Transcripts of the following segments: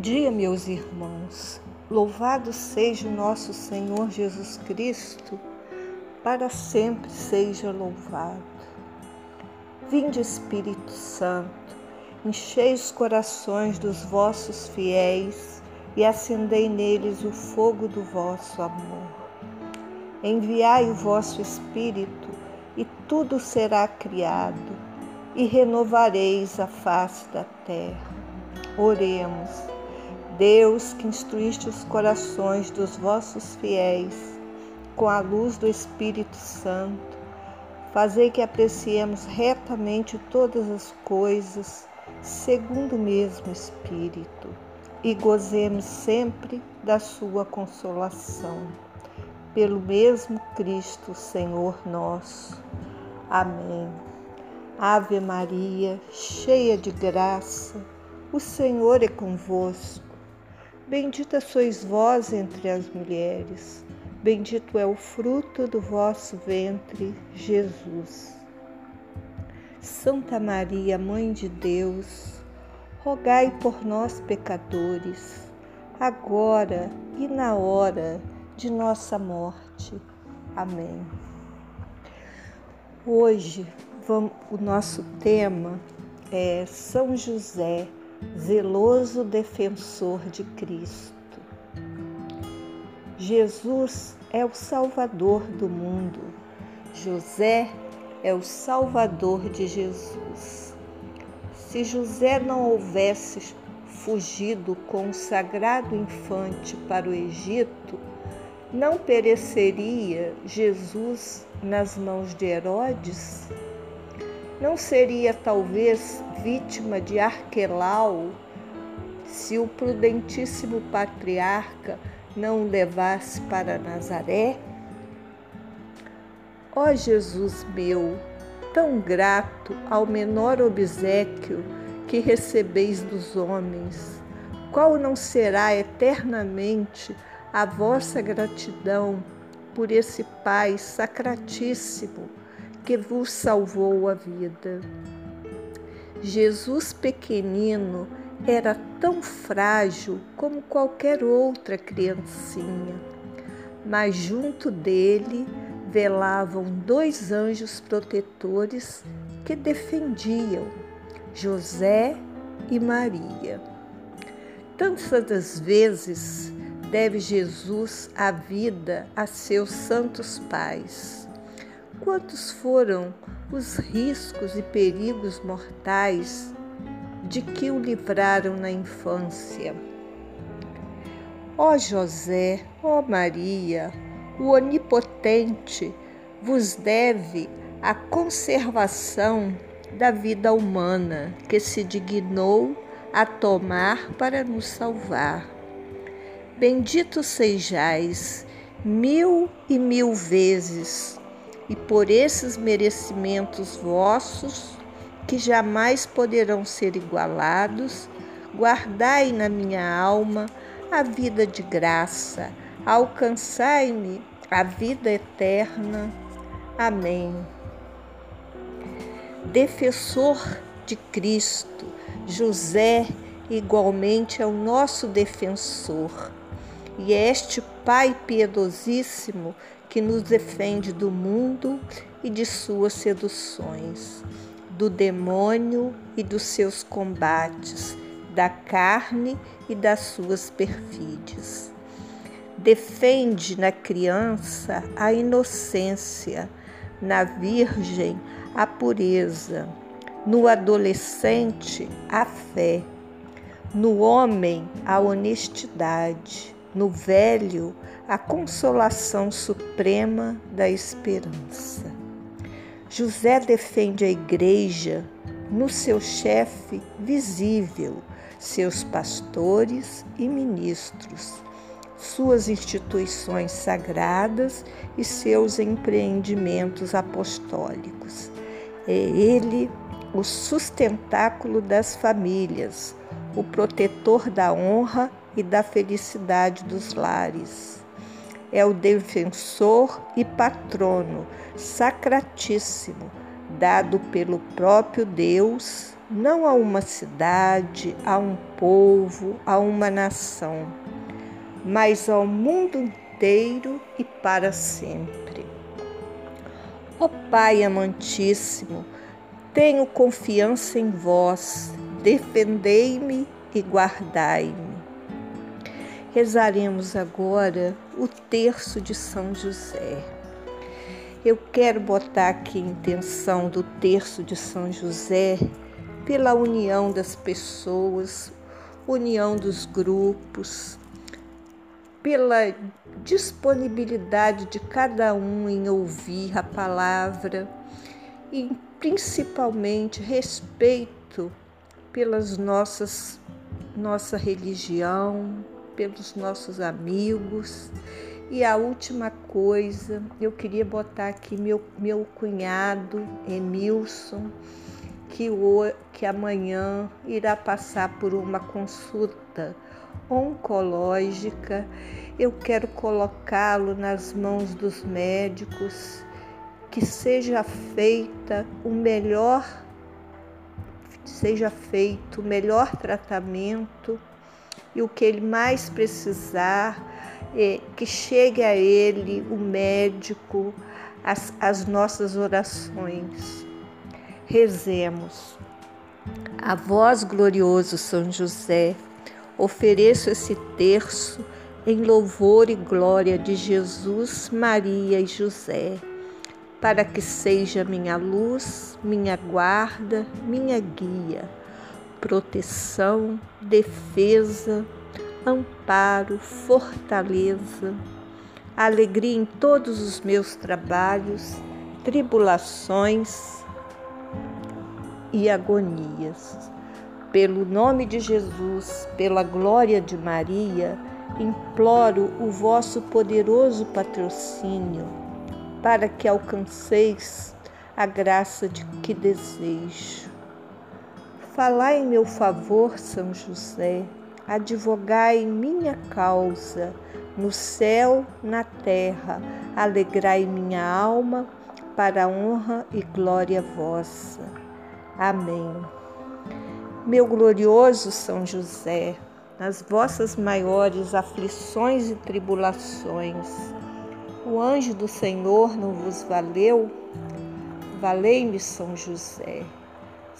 Dia, meus irmãos. Louvado seja o nosso Senhor Jesus Cristo, para sempre seja louvado. Vinde, Espírito Santo, enchei os corações dos vossos fiéis e acendei neles o fogo do vosso amor. Enviai o vosso Espírito e tudo será criado, e renovareis a face da terra. Oremos. Deus, que instruíste os corações dos vossos fiéis com a luz do Espírito Santo, fazei que apreciemos retamente todas as coisas segundo o mesmo Espírito e gozemos sempre da sua consolação. Pelo mesmo Cristo, Senhor nosso. Amém. Ave Maria, cheia de graça, o Senhor é convosco. Bendita sois vós entre as mulheres, bendito é o fruto do vosso ventre, Jesus. Santa Maria, Mãe de Deus, rogai por nós, pecadores, agora e na hora de nossa morte. Amém. Hoje, vamos, o nosso tema é São José zeloso defensor de Cristo. Jesus é o Salvador do mundo. José é o Salvador de Jesus. Se José não houvesse fugido com o sagrado infante para o Egito, não pereceria Jesus nas mãos de Herodes? Não seria talvez vítima de Arquelau se o prudentíssimo patriarca não o levasse para Nazaré? Ó Jesus meu, tão grato ao menor obsequio que recebeis dos homens, qual não será eternamente a vossa gratidão por esse Pai sacratíssimo? Que vos salvou a vida. Jesus pequenino era tão frágil como qualquer outra criancinha, mas junto dele velavam dois anjos protetores que defendiam José e Maria. Tantas vezes deve Jesus a vida a seus santos pais Quantos foram os riscos e perigos mortais de que o livraram na infância? Ó José, ó Maria, o Onipotente vos deve a conservação da vida humana que se dignou a tomar para nos salvar. Bendito sejais mil e mil vezes e por esses merecimentos vossos, que jamais poderão ser igualados, guardai na minha alma a vida de graça, alcançai-me a vida eterna. Amém. Defensor de Cristo, José igualmente é o nosso defensor. E este Pai piedosíssimo que nos defende do mundo e de suas seduções, do demônio e dos seus combates, da carne e das suas perfídias. Defende na criança a inocência, na virgem a pureza, no adolescente a fé, no homem a honestidade, no velho a consolação suprema da esperança. José defende a igreja no seu chefe visível, seus pastores e ministros, suas instituições sagradas e seus empreendimentos apostólicos. É ele o sustentáculo das famílias, o protetor da honra e da felicidade dos lares é o defensor e patrono sacratíssimo, dado pelo próprio Deus não a uma cidade, a um povo, a uma nação, mas ao mundo inteiro e para sempre. Ó Pai amantíssimo, tenho confiança em vós, defendei-me e guardai-me. Rezaremos agora o terço de São José. Eu quero botar aqui a intenção do terço de São José pela união das pessoas, união dos grupos, pela disponibilidade de cada um em ouvir a palavra e principalmente respeito pelas nossas nossa religião, pelos nossos amigos. E a última coisa, eu queria botar aqui meu, meu cunhado, Emilson, que, o, que amanhã irá passar por uma consulta oncológica. Eu quero colocá-lo nas mãos dos médicos, que seja feita o melhor seja feito o melhor tratamento e o que ele mais precisar, é que chegue a ele o médico, as, as nossas orações. Rezemos. A vós, glorioso São José, ofereço esse terço em louvor e glória de Jesus, Maria e José, para que seja minha luz, minha guarda, minha guia proteção, defesa, amparo, fortaleza, alegria em todos os meus trabalhos, tribulações e agonias. Pelo nome de Jesus, pela glória de Maria, imploro o vosso poderoso patrocínio para que alcanceis a graça de que desejo Falai em meu favor, São José, advogai minha causa, no céu, na terra, alegrai minha alma, para a honra e glória vossa. Amém. Meu glorioso São José, nas vossas maiores aflições e tribulações, o anjo do Senhor não vos valeu? Valei-me, São José.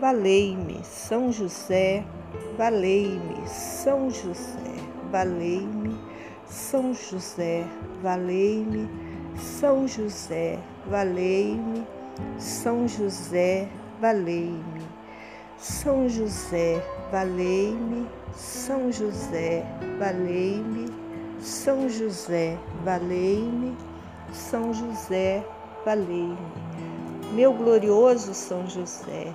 valei-me, São José, valei-me, São José, valei-me, São José, valei-me, São José, valei-me, São José, valei-me, São José, valei-me, São José, valei-me, São José, valei-me, São José, valei-me. Meu glorioso São José,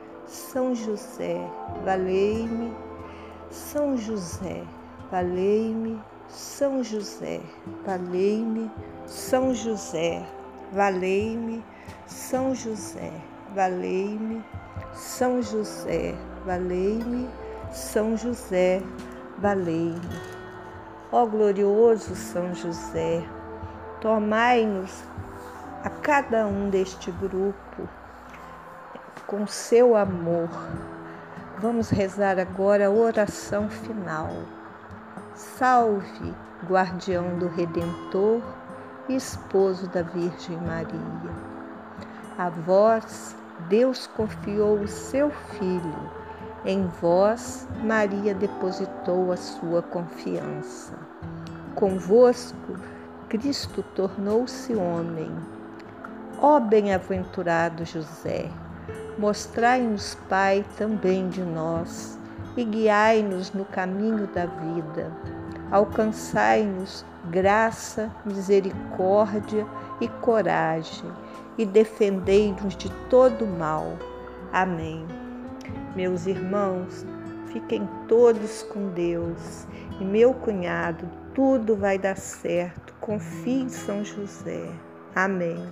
São José, valei-me. São José, valei-me. São José, valei-me. São José, valei-me. São José, valei-me. São José, valei-me. São José, valei-me. Ó glorioso São José, tomai-nos a cada um deste grupo com seu amor. Vamos rezar agora a oração final. Salve, guardião do Redentor esposo da Virgem Maria. A vós, Deus confiou o seu Filho em vós, Maria depositou a sua confiança. Convosco, Cristo tornou-se homem. Ó bem-aventurado José, mostrai-nos, Pai, também de nós e guiai-nos no caminho da vida. Alcançai-nos graça, misericórdia e coragem e defendei-nos de todo mal. Amém. Meus irmãos, fiquem todos com Deus. E meu cunhado, tudo vai dar certo. Confie em São José. Amém.